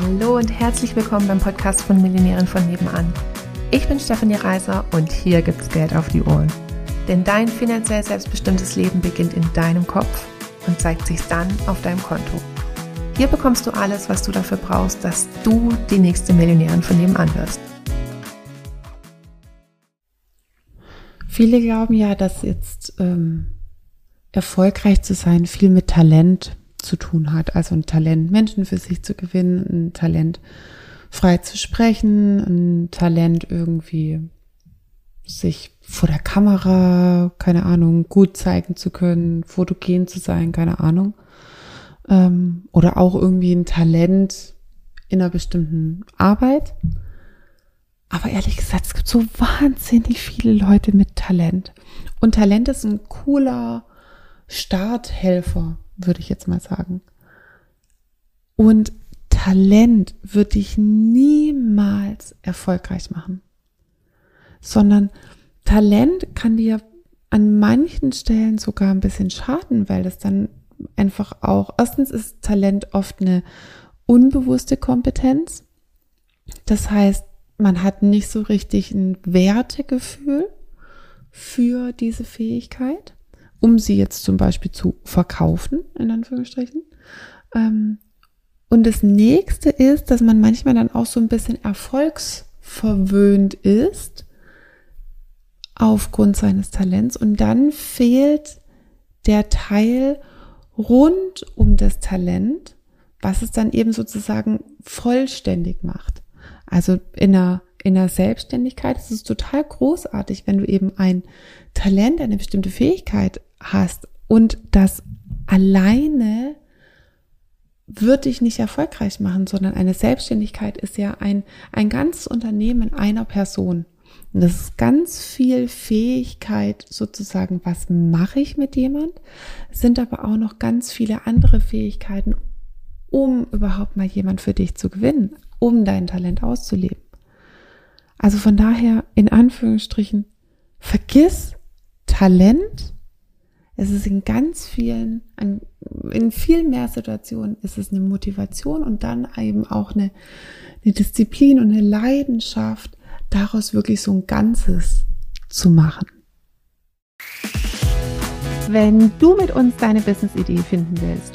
Hallo und herzlich willkommen beim Podcast von Millionären von nebenan. Ich bin Stefanie Reiser und hier gibt's Geld auf die Ohren. Denn dein finanziell selbstbestimmtes Leben beginnt in deinem Kopf und zeigt sich dann auf deinem Konto. Hier bekommst du alles, was du dafür brauchst, dass du die nächste Millionärin von nebenan wirst. Viele glauben ja, dass jetzt ähm, erfolgreich zu sein viel mit Talent zu tun hat. Also ein Talent, Menschen für sich zu gewinnen, ein Talent, frei zu sprechen, ein Talent irgendwie sich vor der Kamera, keine Ahnung, gut zeigen zu können, fotogen zu sein, keine Ahnung. Ähm, oder auch irgendwie ein Talent in einer bestimmten Arbeit. Aber ehrlich gesagt, es gibt so wahnsinnig viele Leute mit Talent. Und Talent ist ein cooler Starthelfer würde ich jetzt mal sagen. Und Talent wird dich niemals erfolgreich machen, sondern Talent kann dir an manchen Stellen sogar ein bisschen schaden, weil das dann einfach auch, erstens ist Talent oft eine unbewusste Kompetenz. Das heißt, man hat nicht so richtig ein Wertegefühl für diese Fähigkeit um sie jetzt zum Beispiel zu verkaufen, in Anführungsstrichen. Ähm, und das nächste ist, dass man manchmal dann auch so ein bisschen erfolgsverwöhnt ist aufgrund seines Talents und dann fehlt der Teil rund um das Talent, was es dann eben sozusagen vollständig macht. Also in einer in der Selbstständigkeit ist es total großartig, wenn du eben ein Talent, eine bestimmte Fähigkeit hast und das alleine wird dich nicht erfolgreich machen, sondern eine Selbstständigkeit ist ja ein, ein ganzes Unternehmen einer Person. Und das ist ganz viel Fähigkeit sozusagen, was mache ich mit jemand, sind aber auch noch ganz viele andere Fähigkeiten, um überhaupt mal jemand für dich zu gewinnen, um dein Talent auszuleben. Also von daher, in Anführungsstrichen, vergiss Talent. Es ist in ganz vielen, in viel mehr Situationen ist es eine Motivation und dann eben auch eine, eine Disziplin und eine Leidenschaft, daraus wirklich so ein Ganzes zu machen. Wenn du mit uns deine Business-Idee finden willst